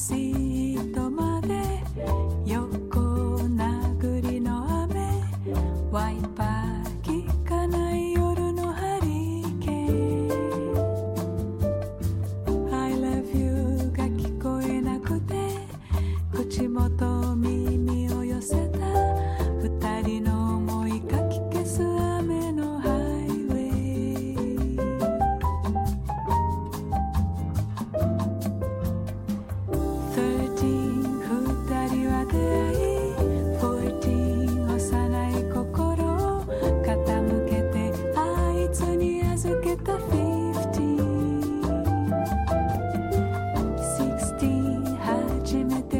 see 口元耳を寄せた二人の思いかき消す雨のハイウェイ13二人は出会い14幼い心を傾けてあいつに預けたフィ初めて